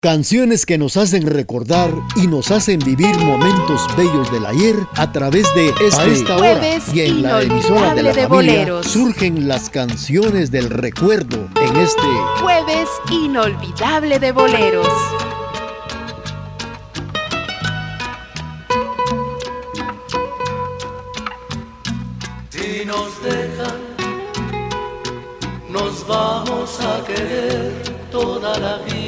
Canciones que nos hacen recordar y nos hacen vivir momentos bellos del ayer a través de este esta hora y en la emisora de la familia boleros. surgen las canciones del recuerdo en este jueves inolvidable de boleros. Si nos dejan, nos vamos a querer toda la vida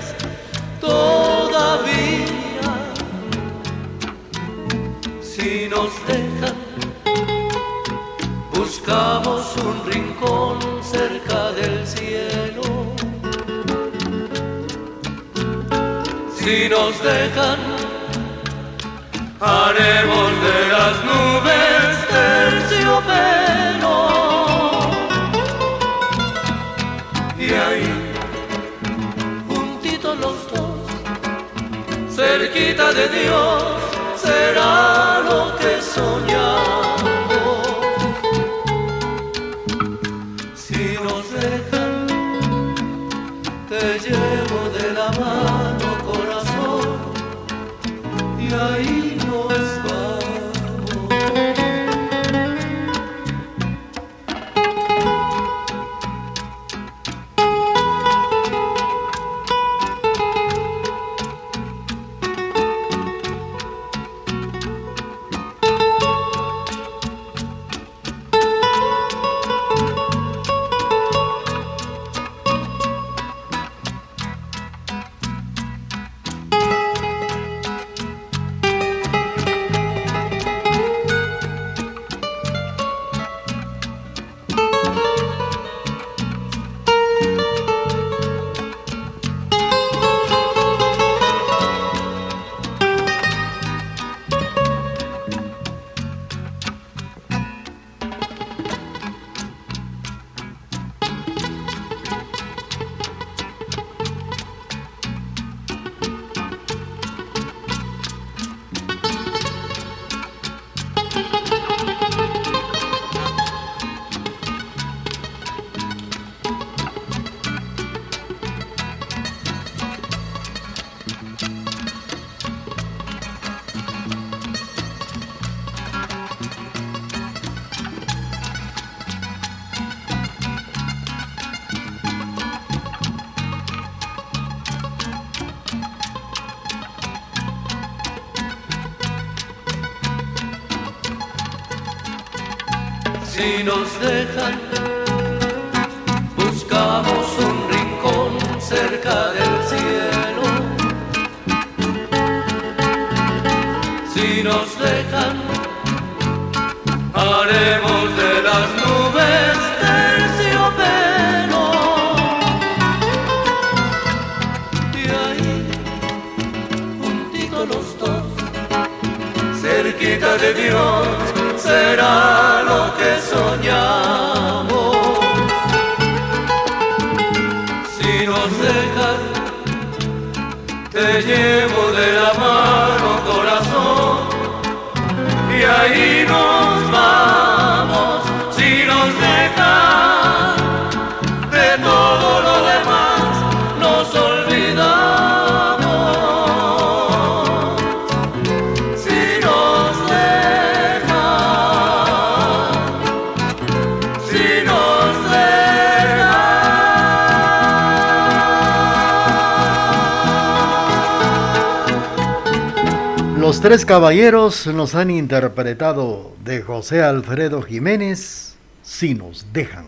todavía. Si nos dejan, buscamos un rincón cerca del cielo. Si nos dejan, haremos de las nubes terciopelo. Cerquita de Dios será lo que soñamos. Si nos dejan, te llevo de Tres caballeros nos han interpretado de José Alfredo Jiménez, Si nos dejan.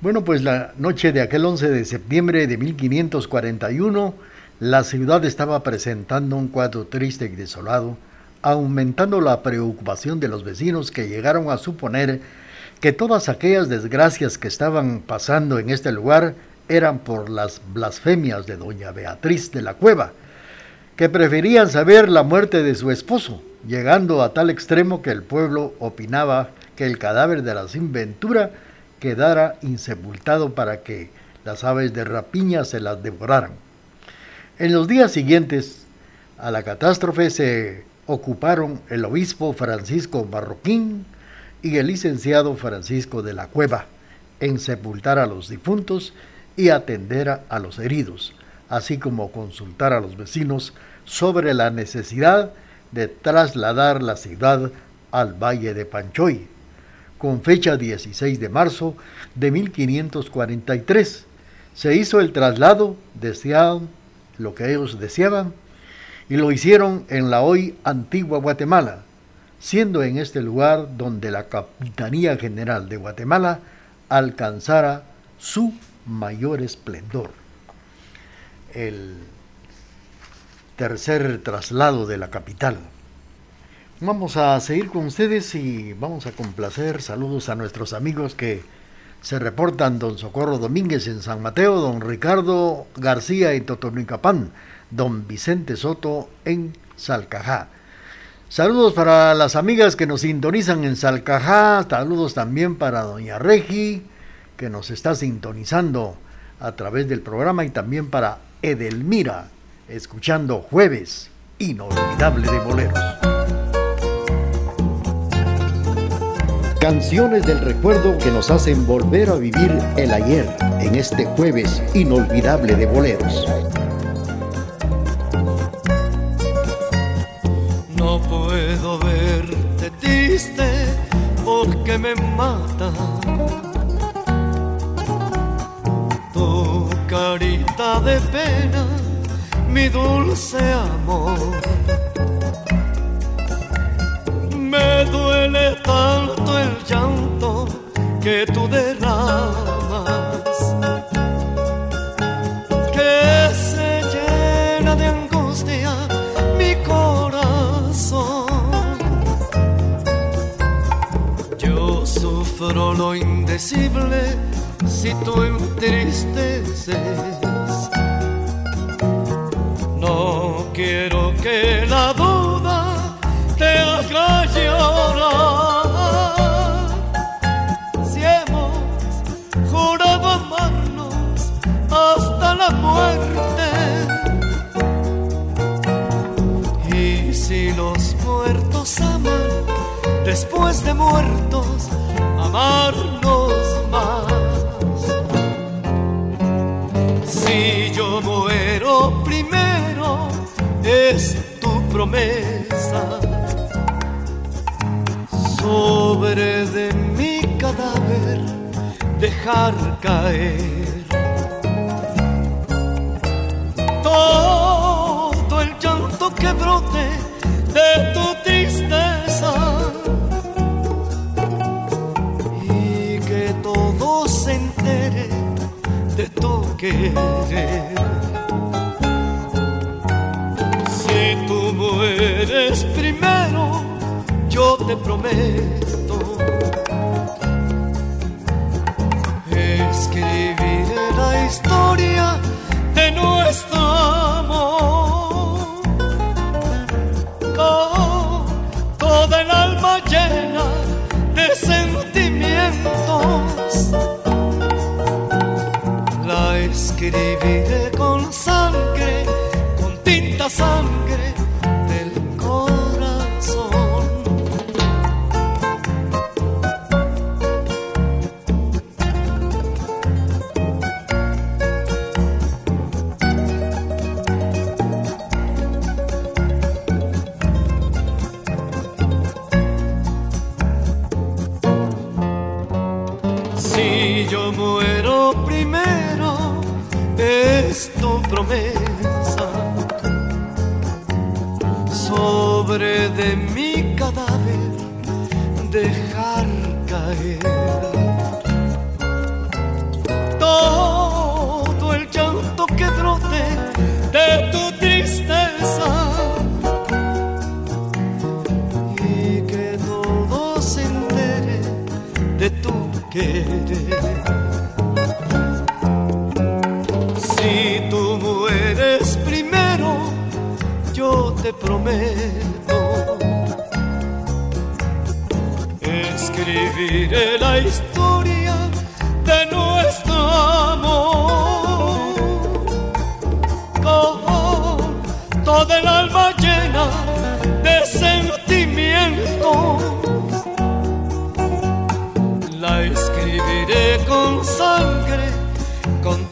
Bueno, pues la noche de aquel 11 de septiembre de 1541, la ciudad estaba presentando un cuadro triste y desolado, aumentando la preocupación de los vecinos que llegaron a suponer que todas aquellas desgracias que estaban pasando en este lugar eran por las blasfemias de doña Beatriz de la Cueva, que preferían saber la muerte de su esposo, llegando a tal extremo que el pueblo opinaba que el cadáver de la sinventura quedara insepultado para que las aves de rapiña se las devoraran. En los días siguientes a la catástrofe se ocuparon el obispo Francisco Marroquín y el licenciado Francisco de la Cueva en sepultar a los difuntos y atender a los heridos, así como consultar a los vecinos sobre la necesidad de trasladar la ciudad al Valle de Panchoy, con fecha 16 de marzo de 1543. Se hizo el traslado, deseaban lo que ellos deseaban, y lo hicieron en la hoy antigua Guatemala, siendo en este lugar donde la Capitanía General de Guatemala alcanzara su mayor esplendor. El tercer traslado de la capital. Vamos a seguir con ustedes y vamos a complacer. Saludos a nuestros amigos que se reportan, don Socorro Domínguez en San Mateo, don Ricardo García en Totonicapán, don Vicente Soto en Salcajá. Saludos para las amigas que nos sintonizan en Salcajá, saludos también para doña Regi, que nos está sintonizando a través del programa, y también para Edelmira, escuchando Jueves Inolvidable de Boleros. Canciones del recuerdo que nos hacen volver a vivir el ayer en este jueves inolvidable de boleros. No puedo verte triste porque me mata. De pena mi dulce amor. Me duele tanto el llanto que tú derramas, que se llena de angustia mi corazón. Yo sufro lo indecible si tú entristeces quiero que la duda te haga llorar. Si hemos jurado amarnos hasta la muerte. Y si los muertos aman después de muertos, amarnos es tu promesa. Sobre de mi cadáver dejar caer todo el llanto que brote de tu tristeza y que todo se entere de tu querer. Te prometo. Escribiré la historia de nuestro amor. Con toda el alma llena de sentimientos. La escribiré con sangre, con tinta sangre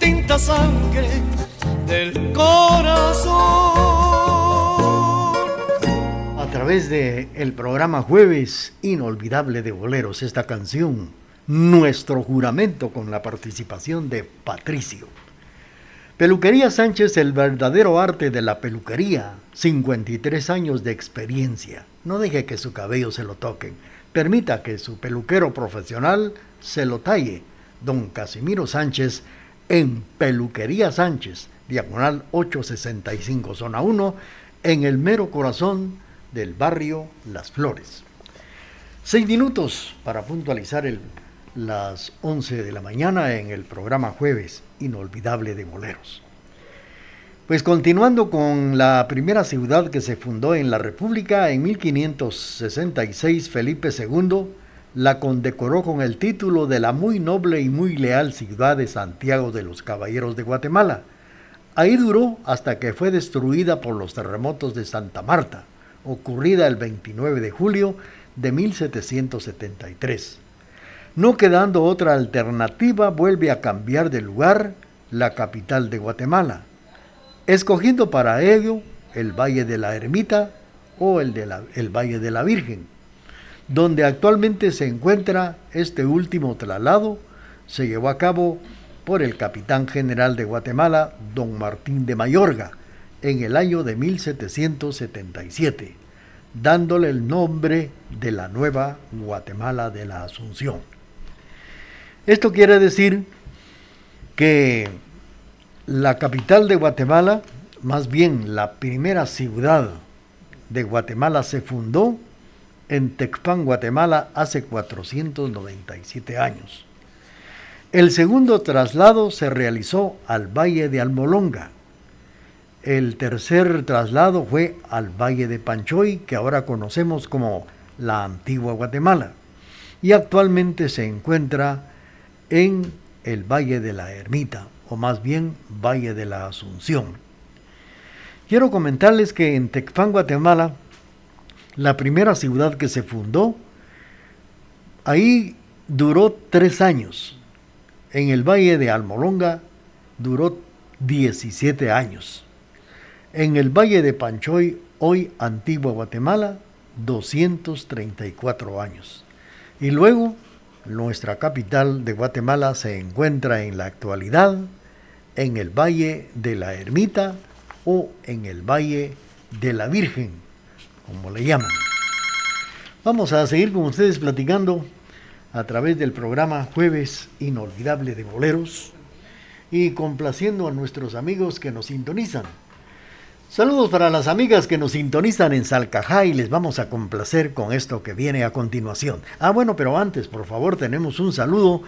tinta sangre del corazón través de el programa Jueves Inolvidable de Boleros, esta canción, Nuestro Juramento, con la participación de Patricio. Peluquería Sánchez, el verdadero arte de la peluquería, 53 años de experiencia. No deje que su cabello se lo toquen. Permita que su peluquero profesional se lo talle. Don Casimiro Sánchez en Peluquería Sánchez, diagonal 865, zona 1, en el mero corazón del barrio Las Flores. Seis minutos para puntualizar las 11 de la mañana en el programa Jueves Inolvidable de Boleros. Pues continuando con la primera ciudad que se fundó en la República en 1566, Felipe II la condecoró con el título de la muy noble y muy leal ciudad de Santiago de los Caballeros de Guatemala. Ahí duró hasta que fue destruida por los terremotos de Santa Marta ocurrida el 29 de julio de 1773. No quedando otra alternativa, vuelve a cambiar de lugar la capital de Guatemala, escogiendo para ello el Valle de la Ermita o el, el Valle de la Virgen, donde actualmente se encuentra este último traslado, se llevó a cabo por el capitán general de Guatemala, don Martín de Mayorga, en el año de 1777, dándole el nombre de la nueva Guatemala de la Asunción. Esto quiere decir que la capital de Guatemala, más bien la primera ciudad de Guatemala se fundó en Tecpan, Guatemala, hace 497 años. El segundo traslado se realizó al Valle de Almolonga, el tercer traslado fue al Valle de Panchoy, que ahora conocemos como la antigua Guatemala, y actualmente se encuentra en el Valle de la Ermita, o más bien Valle de la Asunción. Quiero comentarles que en Tecpan, Guatemala, la primera ciudad que se fundó, ahí duró tres años. En el Valle de Almolonga duró 17 años. En el Valle de Panchoy, hoy Antigua Guatemala, 234 años. Y luego, nuestra capital de Guatemala se encuentra en la actualidad en el Valle de la Ermita o en el Valle de la Virgen, como le llaman. Vamos a seguir con ustedes platicando a través del programa Jueves Inolvidable de Boleros y complaciendo a nuestros amigos que nos sintonizan Saludos para las amigas que nos sintonizan en Salcajá y les vamos a complacer con esto que viene a continuación. Ah, bueno, pero antes, por favor, tenemos un saludo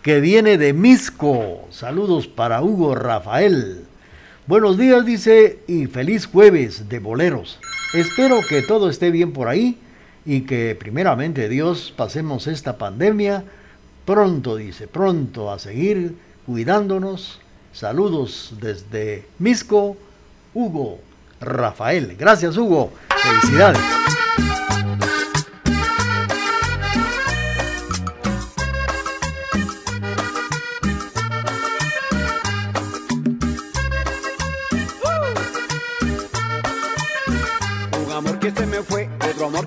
que viene de Misco. Saludos para Hugo Rafael. Buenos días, dice, y feliz jueves de boleros. Espero que todo esté bien por ahí y que primeramente Dios pasemos esta pandemia pronto, dice, pronto a seguir cuidándonos. Saludos desde Misco Hugo Rafael. Gracias, Hugo. Felicidades.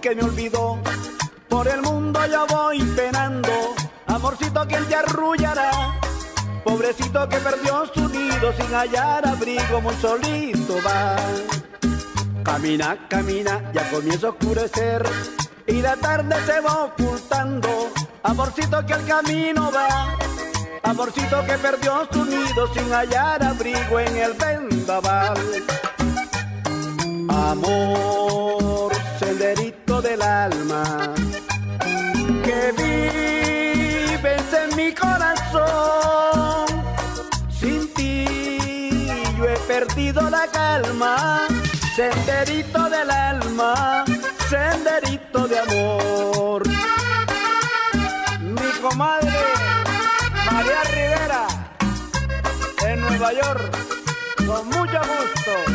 Que me olvidó. Por el mundo yo voy penando, amorcito que te arrullará Pobrecito que perdió su nido sin hallar abrigo, muy solito va. Camina, camina, ya comienza a oscurecer y la tarde se va ocultando. Amorcito que al camino va, amorcito que perdió su nido sin hallar abrigo en el vendaval. Amor, del alma, que vives en mi corazón perdido la calma. senderito del alma, senderito de amor. Mi comadre María Rivera, en Nueva York, con mucho gusto.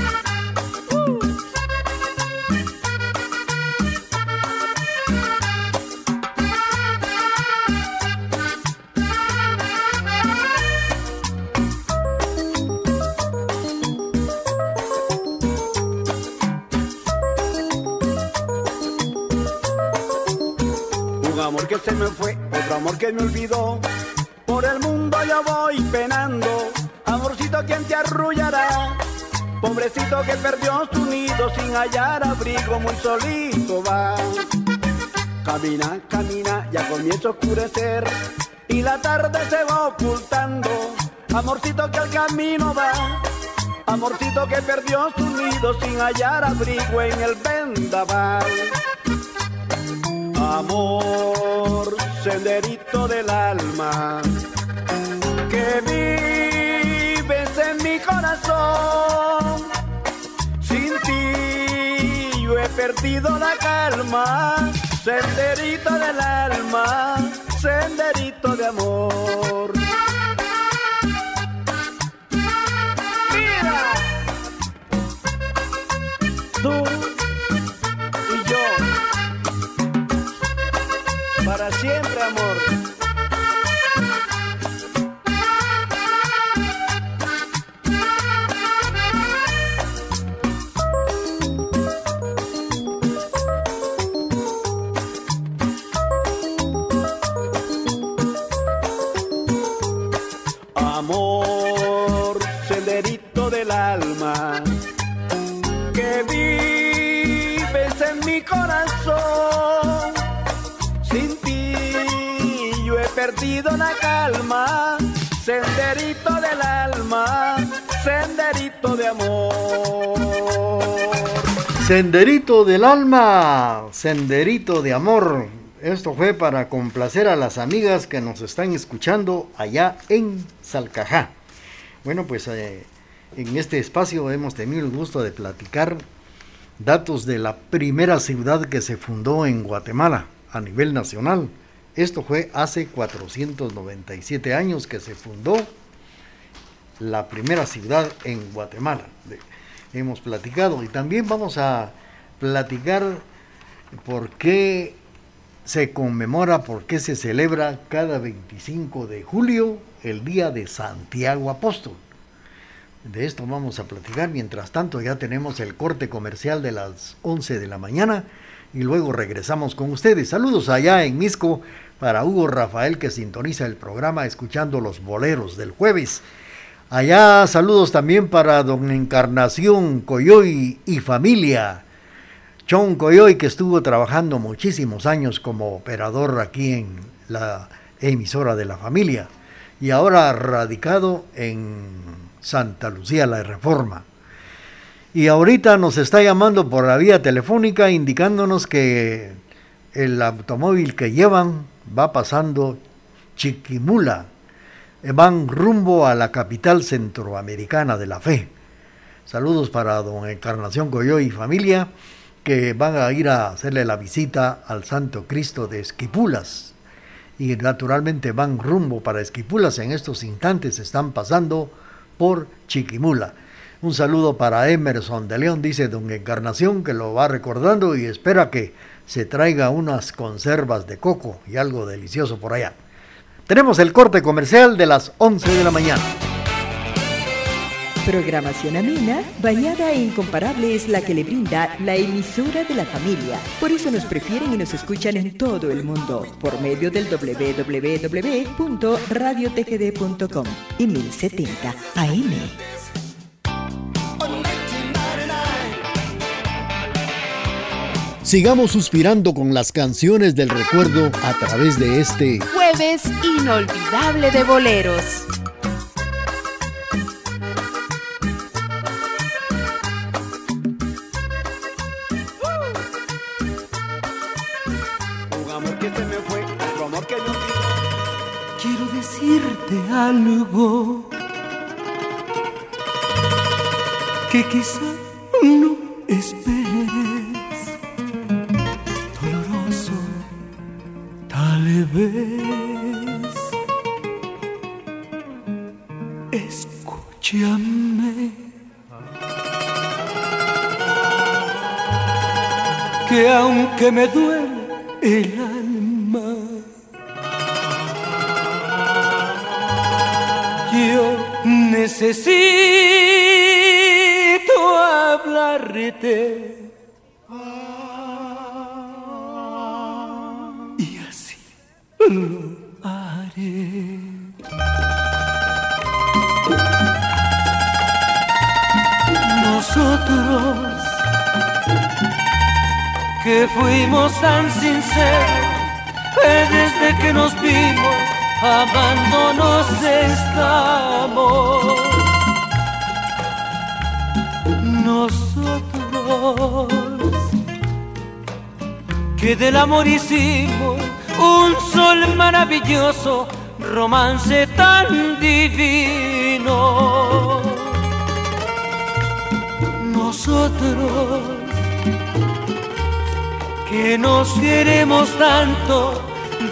Que se me fue, otro amor que me olvidó. Por el mundo yo voy penando, amorcito quien te arrullará. Pobrecito que perdió su nido sin hallar abrigo, muy solito va. Camina, camina, ya comienza a oscurecer y la tarde se va ocultando. Amorcito que al camino va, amorcito que perdió su nido sin hallar abrigo en el vendaval amor, senderito del alma, que vives en mi corazón. Sin ti yo he perdido la calma, senderito del alma, senderito de amor. Del alma, que vives en mi corazón perdido la calma, senderito del alma, senderito de amor. Senderito del alma, senderito de amor. Esto fue para complacer a las amigas que nos están escuchando allá en Salcajá. Bueno, pues eh, en este espacio hemos tenido el gusto de platicar datos de la primera ciudad que se fundó en Guatemala a nivel nacional. Esto fue hace 497 años que se fundó la primera ciudad en Guatemala. hemos platicado y también vamos a platicar por qué se conmemora, por qué se celebra cada 25 de julio el Día de Santiago Apóstol. De esto vamos a platicar. Mientras tanto, ya tenemos el corte comercial de las 11 de la mañana y luego regresamos con ustedes. Saludos allá en Misco para Hugo Rafael que sintoniza el programa escuchando los boleros del jueves. Allá saludos también para don Encarnación Coyoy y familia. Chon Coyoy que estuvo trabajando muchísimos años como operador aquí en la emisora de la familia y ahora radicado en Santa Lucía la Reforma. Y ahorita nos está llamando por la vía telefónica indicándonos que el automóvil que llevan va pasando Chiquimula, van rumbo a la capital centroamericana de la fe. Saludos para don Encarnación Goyoy y familia que van a ir a hacerle la visita al Santo Cristo de Esquipulas. Y naturalmente van rumbo para Esquipulas. En estos instantes están pasando por Chiquimula. Un saludo para Emerson de León, dice don Encarnación, que lo va recordando y espera que se traiga unas conservas de coco y algo delicioso por allá. Tenemos el corte comercial de las 11 de la mañana. Programación amena, bañada e incomparable es la que le brinda la emisora de la familia. Por eso nos prefieren y nos escuchan en todo el mundo por medio del www.radiotgd.com y 1070 AM. Sigamos suspirando con las canciones del recuerdo a través de este jueves inolvidable de boleros. Algo que quizá no esperes, doloroso, tal vez. Escúchame. Que aunque me duele el necesito y así lo haré. Nosotros que fuimos tan sinceros, desde que nos vimos, abandonos estamos. Nosotros que del amor hicimos un sol maravilloso, romance tan divino. Nosotros que nos queremos tanto,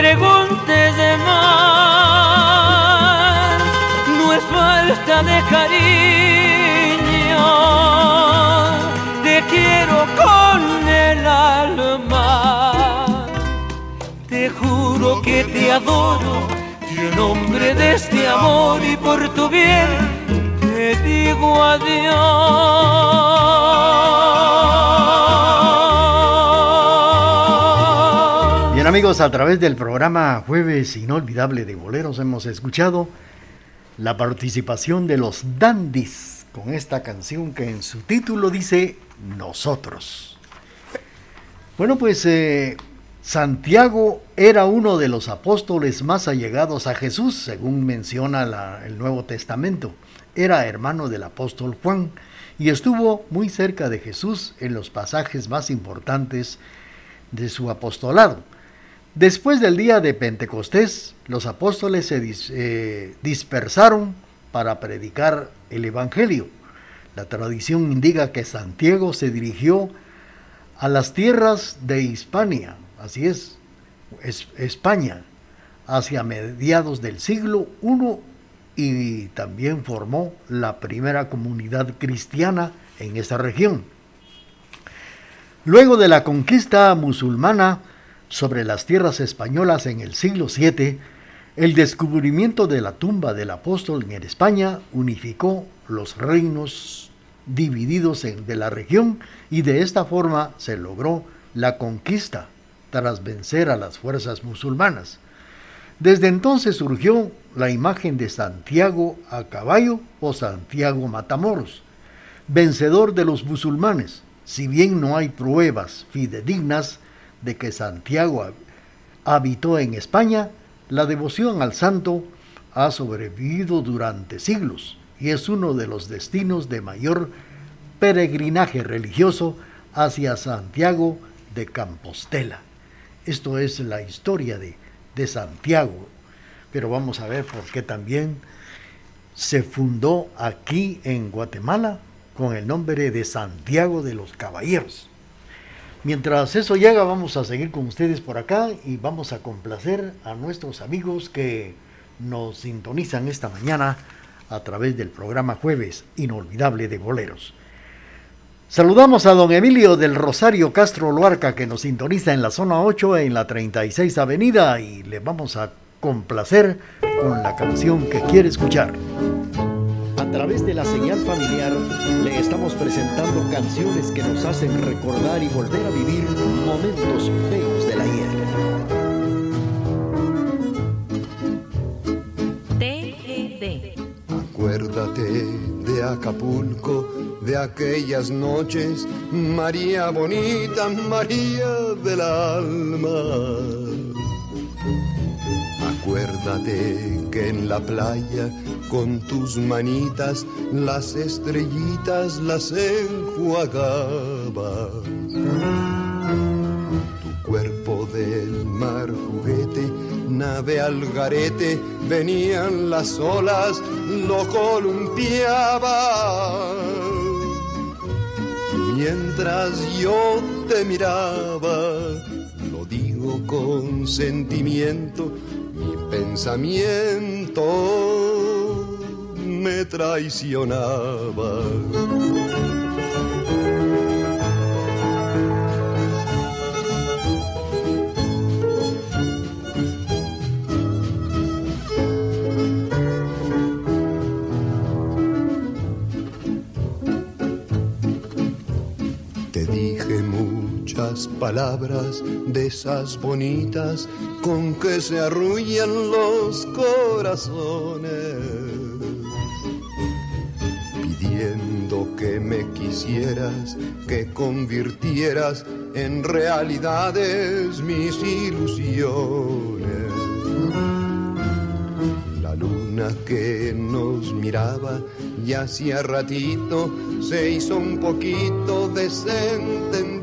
Preguntes de más, no es falta de cariño te quiero con el alma. Te juro que te adoro y en nombre de este amor y por tu bien te digo adiós. Amigos, a través del programa Jueves Inolvidable de Boleros hemos escuchado la participación de los Dandis con esta canción que en su título dice nosotros. Bueno, pues eh, Santiago era uno de los apóstoles más allegados a Jesús, según menciona el Nuevo Testamento. Era hermano del apóstol Juan y estuvo muy cerca de Jesús en los pasajes más importantes de su apostolado. Después del día de Pentecostés, los apóstoles se eh, dispersaron para predicar el Evangelio. La tradición indica que Santiago se dirigió a las tierras de Hispania, así es, España, hacia mediados del siglo I y también formó la primera comunidad cristiana en esa región. Luego de la conquista musulmana sobre las tierras españolas en el siglo VII, el descubrimiento de la tumba del apóstol en España unificó los reinos divididos de la región y de esta forma se logró la conquista tras vencer a las fuerzas musulmanas. Desde entonces surgió la imagen de Santiago a caballo o Santiago Matamoros, vencedor de los musulmanes, si bien no hay pruebas fidedignas de que Santiago habitó en España, la devoción al santo ha sobrevivido durante siglos y es uno de los destinos de mayor peregrinaje religioso hacia Santiago de Compostela. Esto es la historia de, de Santiago, pero vamos a ver por qué también se fundó aquí en Guatemala con el nombre de Santiago de los Caballeros. Mientras eso llega, vamos a seguir con ustedes por acá y vamos a complacer a nuestros amigos que nos sintonizan esta mañana a través del programa Jueves Inolvidable de Boleros. Saludamos a don Emilio del Rosario Castro Luarca que nos sintoniza en la zona 8 en la 36 Avenida y le vamos a complacer con la canción que quiere escuchar. A través de la señal familiar le estamos presentando canciones que nos hacen recordar y volver a vivir momentos feos del ayer. Acuérdate de Acapulco, de aquellas noches, María bonita, María del alma. Acuérdate que en la playa con tus manitas las estrellitas las enjuagaba. Tu cuerpo del mar juguete, nave al garete, venían las olas, lo columpiaba. Mientras yo te miraba, lo digo con sentimiento, mi pensamiento me traicionaba. Te dije muchas palabras de esas bonitas con que se arrullan los corazones, pidiendo que me quisieras, que convirtieras en realidades mis ilusiones. La luna que nos miraba y hacía ratito se hizo un poquito desentendida.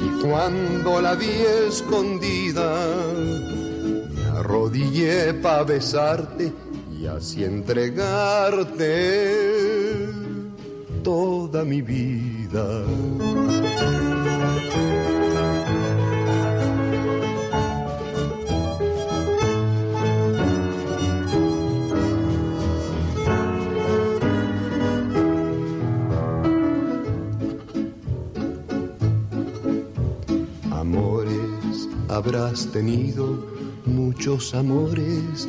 Y cuando la vi escondida, me arrodillé para besarte y así entregarte toda mi vida. Amores habrás tenido, muchos amores,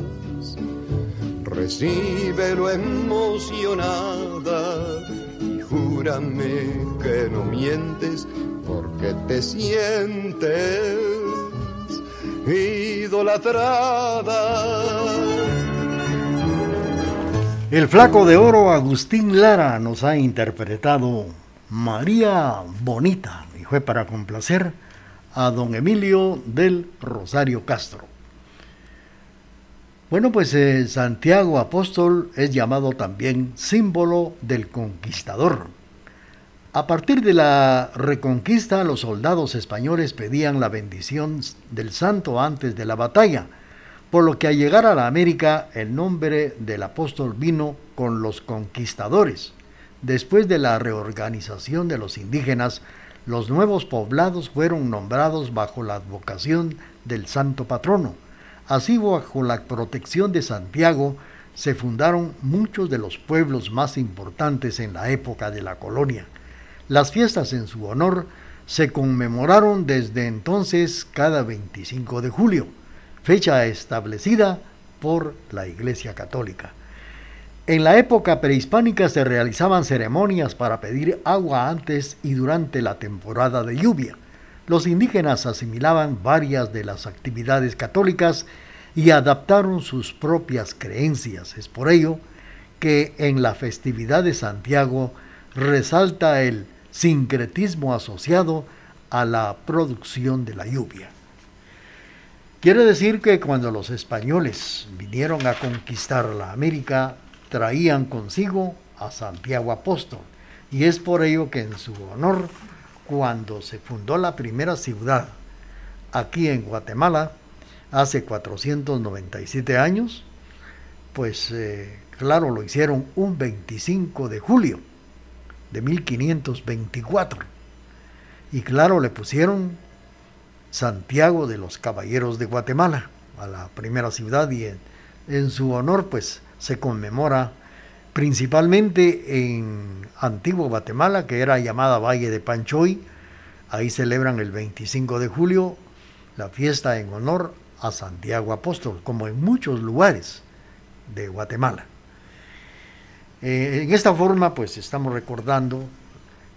Recíbelo emocionada y júrame que no mientes porque te sientes idolatrada. El flaco de oro Agustín Lara nos ha interpretado María Bonita y fue para complacer a don Emilio del Rosario Castro. Bueno, pues eh, Santiago Apóstol es llamado también símbolo del conquistador. A partir de la reconquista, los soldados españoles pedían la bendición del santo antes de la batalla, por lo que al llegar a la América el nombre del apóstol vino con los conquistadores. Después de la reorganización de los indígenas, los nuevos poblados fueron nombrados bajo la advocación del santo patrono. Así, bajo la protección de Santiago, se fundaron muchos de los pueblos más importantes en la época de la colonia. Las fiestas en su honor se conmemoraron desde entonces cada 25 de julio, fecha establecida por la Iglesia Católica. En la época prehispánica se realizaban ceremonias para pedir agua antes y durante la temporada de lluvia. Los indígenas asimilaban varias de las actividades católicas y adaptaron sus propias creencias. Es por ello que en la festividad de Santiago resalta el sincretismo asociado a la producción de la lluvia. Quiere decir que cuando los españoles vinieron a conquistar la América, traían consigo a Santiago Apóstol. Y es por ello que en su honor, cuando se fundó la primera ciudad aquí en Guatemala, hace 497 años, pues eh, claro, lo hicieron un 25 de julio de 1524. Y claro, le pusieron Santiago de los Caballeros de Guatemala a la primera ciudad y en, en su honor pues se conmemora principalmente en Antiguo Guatemala, que era llamada Valle de Panchoy. Ahí celebran el 25 de julio la fiesta en honor a Santiago Apóstol, como en muchos lugares de Guatemala. Eh, en esta forma, pues estamos recordando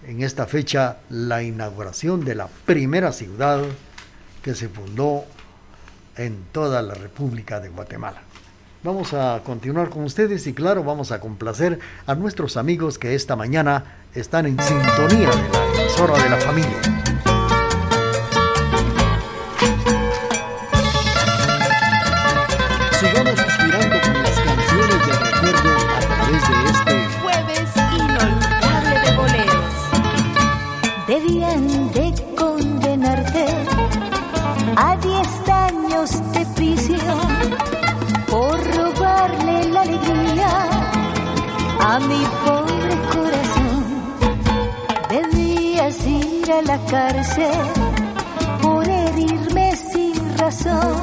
en esta fecha la inauguración de la primera ciudad que se fundó en toda la República de Guatemala. Vamos a continuar con ustedes y claro, vamos a complacer a nuestros amigos que esta mañana están en sintonía de la emisora de la familia. A la cárcel por herirme sin razón,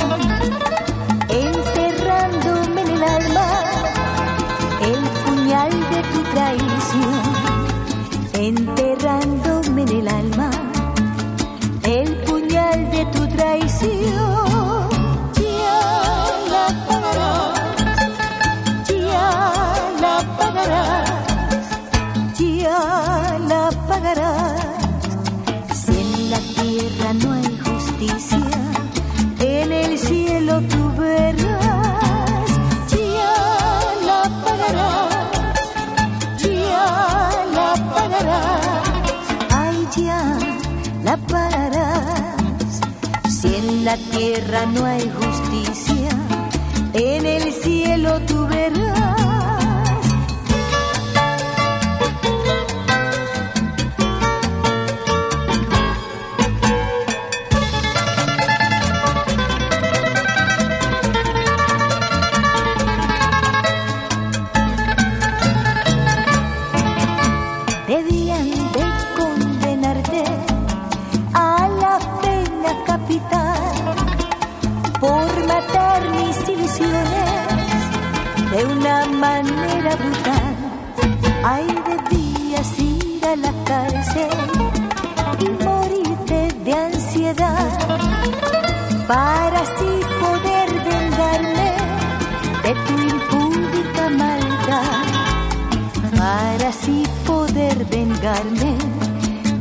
la tierra no hay justicia, en el cielo tú y morirte de ansiedad para así poder vengarme de tu impúdica maldad, para así poder vengarme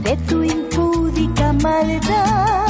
de tu impúdica maldad.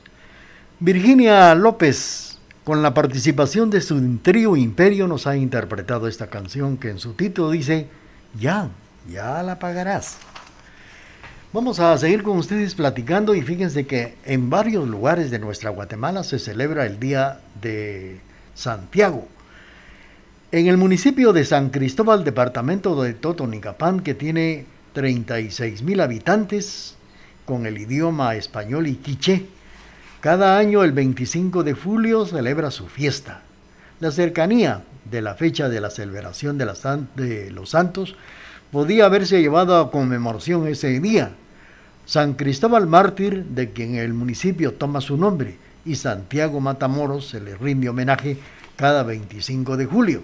Virginia López, con la participación de su trío Imperio, nos ha interpretado esta canción que en su título dice, ya, ya la pagarás. Vamos a seguir con ustedes platicando y fíjense que en varios lugares de nuestra Guatemala se celebra el Día de Santiago. En el municipio de San Cristóbal, departamento de Totonicapán, que tiene 36 mil habitantes con el idioma español y quiché. Cada año el 25 de julio celebra su fiesta. La cercanía de la fecha de la celebración de, los santos podía haberse llevado a conmemoración ese día. San Cristóbal Mártir, de quien el municipio toma su nombre, y Santiago Matamoros se le rinde homenaje cada 25 de julio.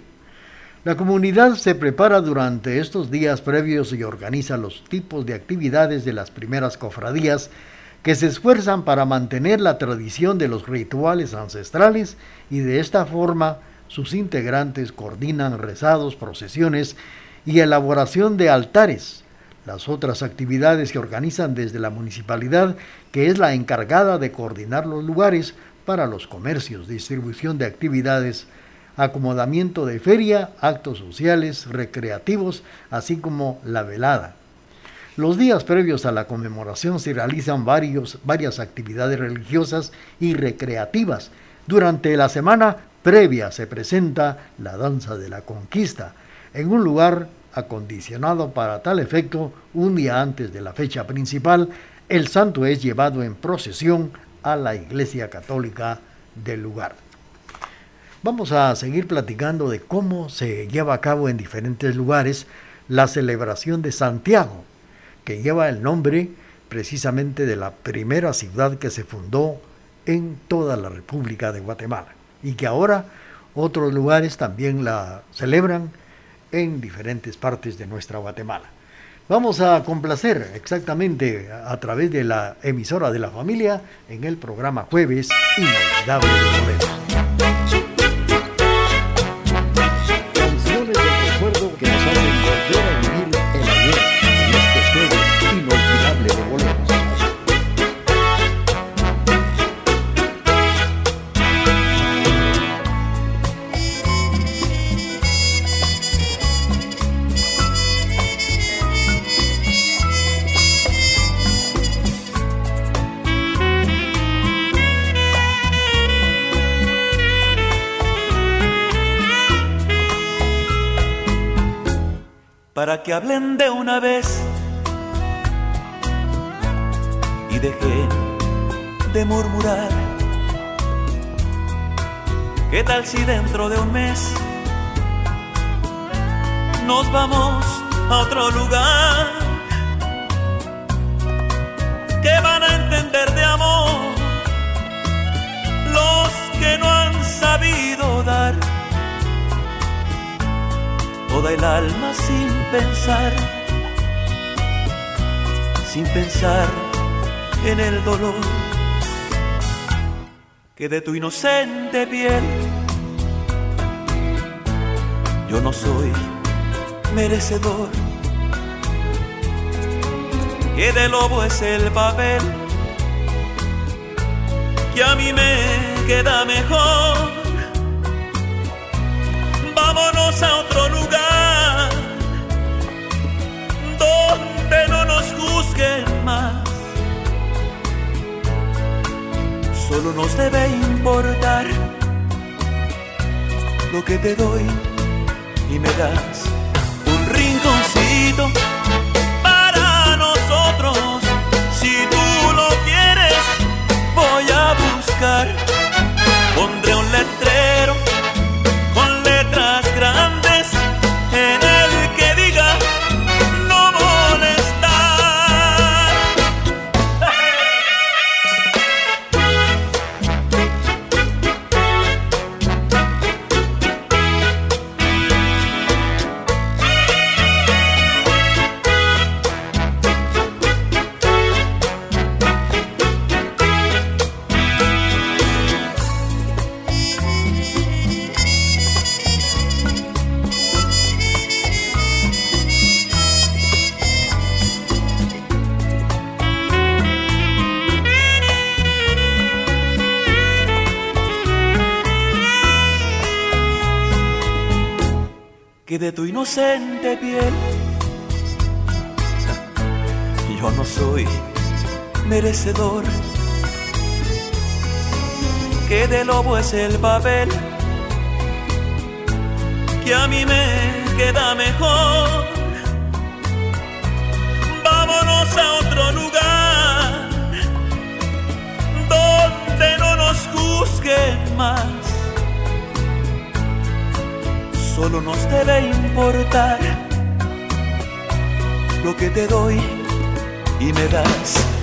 La comunidad se prepara durante estos días previos y organiza los tipos de actividades de las primeras cofradías que se esfuerzan para mantener la tradición de los rituales ancestrales y de esta forma sus integrantes coordinan rezados, procesiones y elaboración de altares. Las otras actividades que organizan desde la municipalidad, que es la encargada de coordinar los lugares para los comercios, distribución de actividades acomodamiento de feria, actos sociales, recreativos, así como la velada. Los días previos a la conmemoración se realizan varios, varias actividades religiosas y recreativas. Durante la semana previa se presenta la danza de la conquista en un lugar acondicionado para tal efecto un día antes de la fecha principal. El santo es llevado en procesión a la iglesia católica del lugar. Vamos a seguir platicando de cómo se lleva a cabo en diferentes lugares la celebración de Santiago, que lleva el nombre precisamente de la primera ciudad que se fundó en toda la República de Guatemala y que ahora otros lugares también la celebran en diferentes partes de nuestra Guatemala. Vamos a complacer exactamente a través de la emisora de la familia en el programa Jueves Inolvidable de para que hablen de una vez y dejen de murmurar. ¿Qué tal si dentro de un mes nos vamos a otro lugar? ¿Qué van a entender de amor los que no han sabido dar? Toda el alma sin pensar, sin pensar en el dolor que de tu inocente piel yo no soy merecedor, que de lobo es el papel que a mí me queda mejor. Vámonos a otro lugar juzguen más. Solo nos debe importar lo que te doy y me das un rinconcito para nosotros. Si tú lo quieres, voy a buscar. Pondré un letrero de tu inocente piel. Yo no soy merecedor. Que de lobo es el papel que a mí me queda mejor. Vámonos a otro lugar donde no nos juzguen solo nos debe importar lo que te doy y me das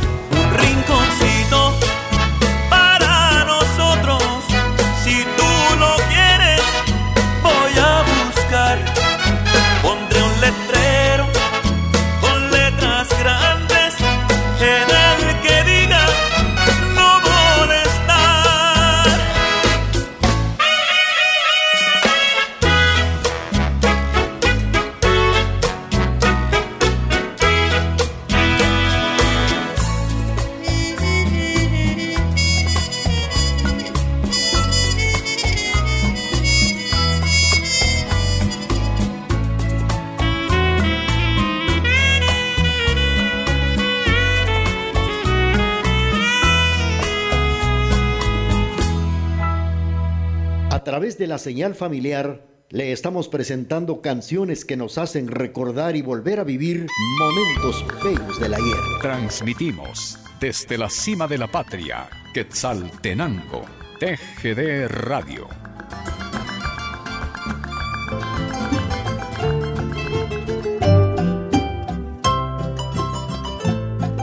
de la señal familiar le estamos presentando canciones que nos hacen recordar y volver a vivir momentos feos del ayer. Transmitimos desde la cima de la patria, Quetzaltenango, TGD Radio.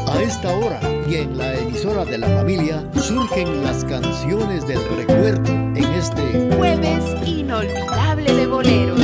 A esta hora y en la emisora de la familia surgen las canciones del recuerdo este jueves inolvidable de boleros.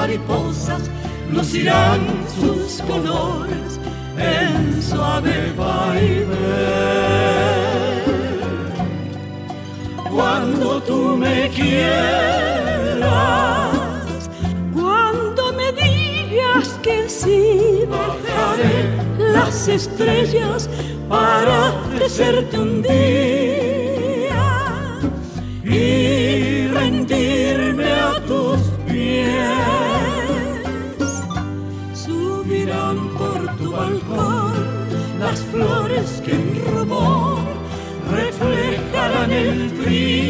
Mariposas lucirán sus colores en suave baile. Cuando tú me quieras, cuando me digas que sí, bajaré las estrellas para ofrecerte un día sempre.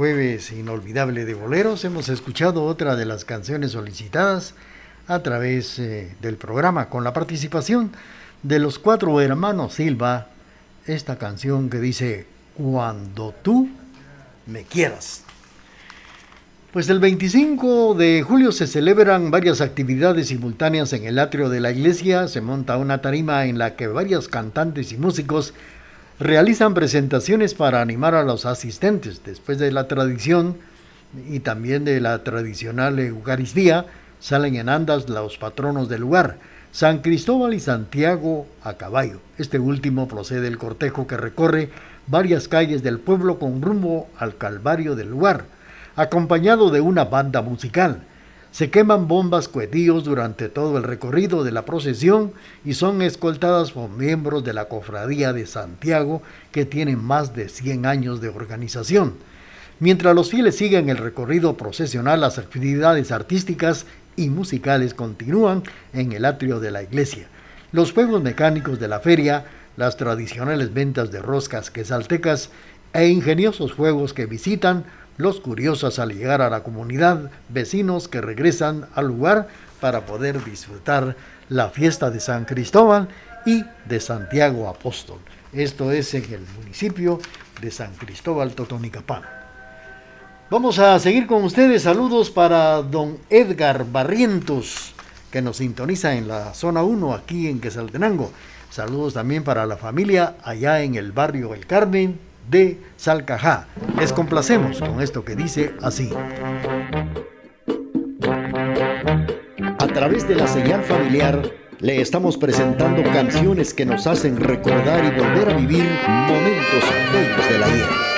Jueves Inolvidable de Boleros hemos escuchado otra de las canciones solicitadas a través eh, del programa con la participación de los cuatro hermanos Silva, esta canción que dice Cuando tú me quieras. Pues el 25 de julio se celebran varias actividades simultáneas en el atrio de la iglesia, se monta una tarima en la que varios cantantes y músicos realizan presentaciones para animar a los asistentes. Después de la tradición y también de la tradicional Eucaristía, salen en andas los patronos del lugar, San Cristóbal y Santiago a caballo. Este último procede el cortejo que recorre varias calles del pueblo con rumbo al Calvario del lugar, acompañado de una banda musical. Se queman bombas cuetillos durante todo el recorrido de la procesión y son escoltadas por miembros de la Cofradía de Santiago que tienen más de 100 años de organización. Mientras los fieles siguen el recorrido procesional, las actividades artísticas y musicales continúan en el atrio de la iglesia. Los juegos mecánicos de la feria, las tradicionales ventas de roscas quesaltecas e ingeniosos juegos que visitan los curiosos al llegar a la comunidad, vecinos que regresan al lugar para poder disfrutar la fiesta de San Cristóbal y de Santiago Apóstol. Esto es en el municipio de San Cristóbal Totonicapán. Vamos a seguir con ustedes. Saludos para don Edgar Barrientos, que nos sintoniza en la zona 1 aquí en Quesaltenango. Saludos también para la familia allá en el barrio El Carmen de Salcajá. Les complacemos con esto que dice así. A través de la señal familiar le estamos presentando canciones que nos hacen recordar y volver a vivir momentos bellos del ayer.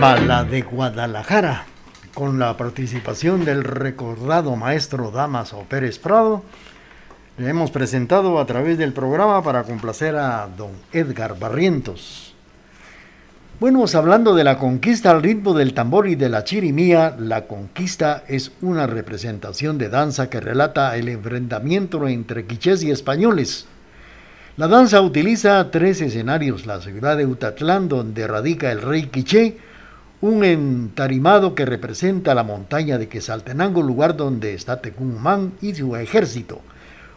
La de Guadalajara, con la participación del recordado maestro Damaso Pérez Prado. Le hemos presentado a través del programa para complacer a don Edgar Barrientos. Bueno, hablando de la conquista al ritmo del tambor y de la chirimía, la conquista es una representación de danza que relata el enfrentamiento entre quichés y españoles. La danza utiliza tres escenarios, la ciudad de Utatlán, donde radica el rey quiché, un entarimado que representa la montaña de Quesaltenango, lugar donde está Tecumán y su ejército,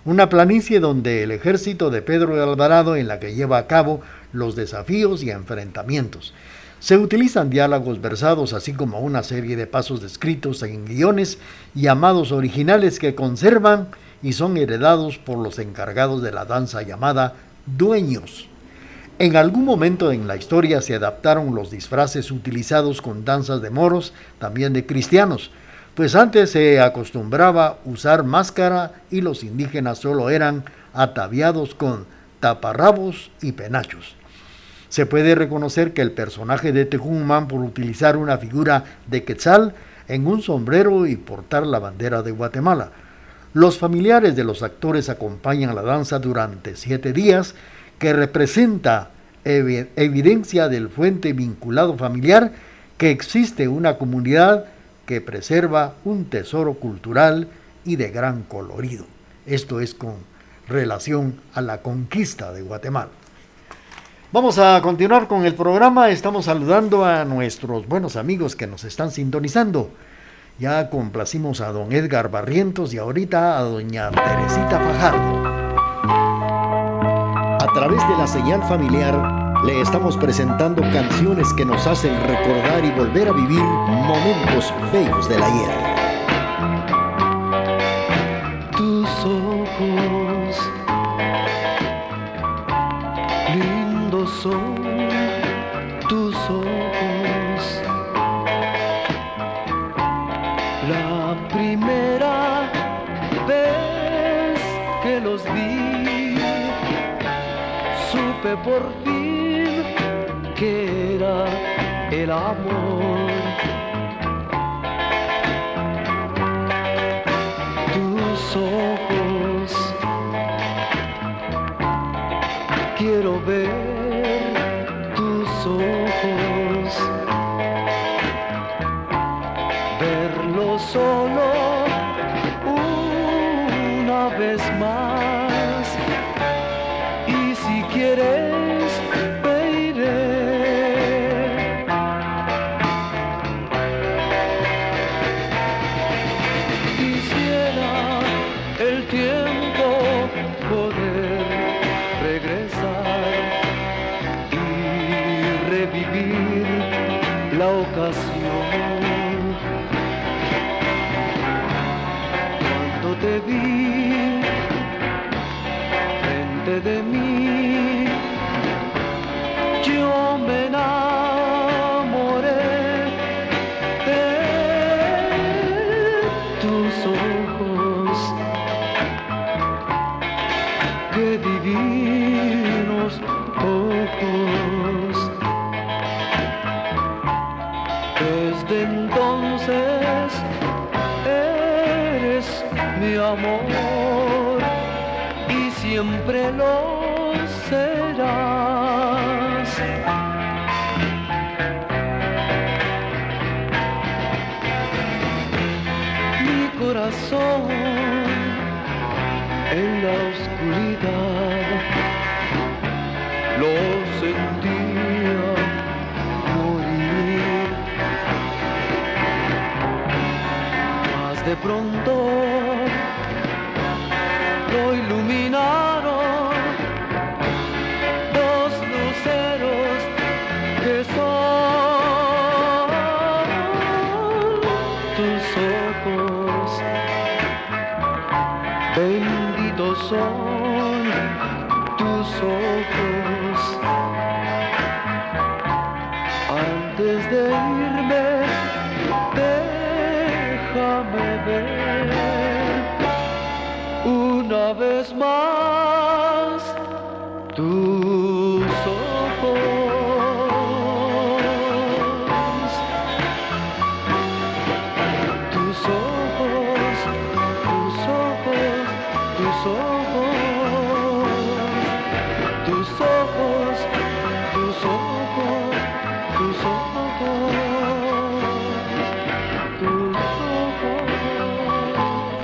una planicie donde el ejército de Pedro de Alvarado en la que lleva a cabo los desafíos y enfrentamientos. Se utilizan diálogos versados así como una serie de pasos descritos en guiones llamados originales que conservan y son heredados por los encargados de la danza llamada dueños. En algún momento en la historia se adaptaron los disfraces utilizados con danzas de moros, también de cristianos, pues antes se acostumbraba usar máscara y los indígenas solo eran ataviados con taparrabos y penachos. Se puede reconocer que el personaje de Tecumán por utilizar una figura de quetzal en un sombrero y portar la bandera de Guatemala. Los familiares de los actores acompañan la danza durante siete días que representa evidencia del fuente vinculado familiar que existe una comunidad que preserva un tesoro cultural y de gran colorido. Esto es con relación a la conquista de Guatemala. Vamos a continuar con el programa. Estamos saludando a nuestros buenos amigos que nos están sintonizando. Ya complacimos a don Edgar Barrientos y ahorita a doña Teresita Fajardo. Través de la señal familiar le estamos presentando canciones que nos hacen recordar y volver a vivir momentos bellos del ayer. Tus por fin que era el amor. Tus ojos tus ojos. Benditos son tus ojos. Antes de irme, déjame ver una vez más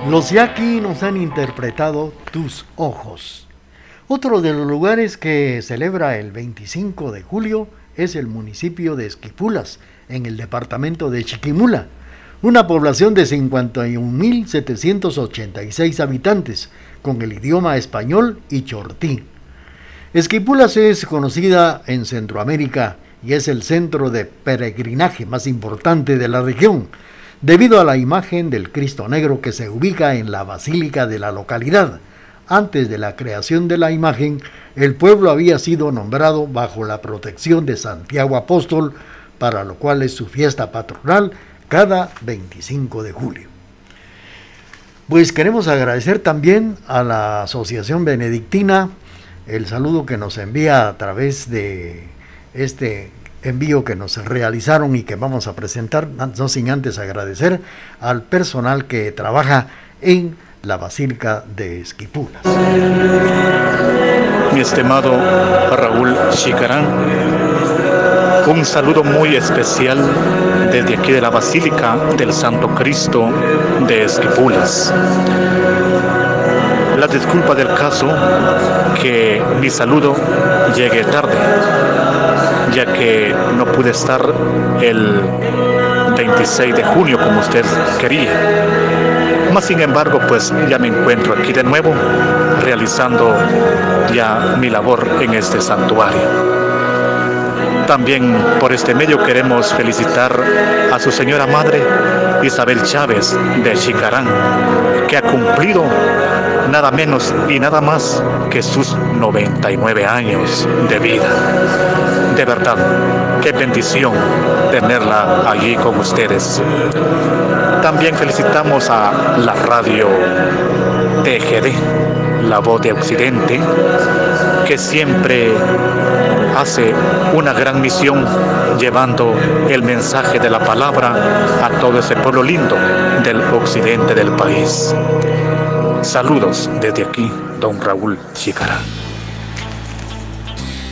Los Yaqui nos han interpretado Tus Ojos. Otro de los lugares que celebra el 25 de julio es el municipio de Esquipulas, en el departamento de Chiquimula, una población de 51.786 habitantes, con el idioma español y chortí. Esquipulas es conocida en Centroamérica y es el centro de peregrinaje más importante de la región, debido a la imagen del Cristo Negro que se ubica en la basílica de la localidad. Antes de la creación de la imagen, el pueblo había sido nombrado bajo la protección de Santiago Apóstol, para lo cual es su fiesta patronal cada 25 de julio. Pues queremos agradecer también a la Asociación Benedictina el saludo que nos envía a través de este envío que nos realizaron y que vamos a presentar, no sin antes agradecer al personal que trabaja en la Basílica de Esquipulas. Mi estimado Raúl Chicarán, un saludo muy especial desde aquí de la Basílica del Santo Cristo de Esquipulas. La disculpa del caso que mi saludo llegue tarde, que no pude estar el 26 de junio como usted quería. Mas sin embargo, pues ya me encuentro aquí de nuevo realizando ya mi labor en este santuario. También por este medio queremos felicitar a su señora madre, Isabel Chávez de Chicarán, que ha cumplido nada menos y nada más que sus 99 años de vida. De verdad, qué bendición tenerla allí con ustedes. También felicitamos a la radio TGD, la voz de Occidente, que siempre hace una gran misión llevando el mensaje de la palabra a todo ese pueblo lindo del occidente del país. Saludos desde aquí, don Raúl Chicara.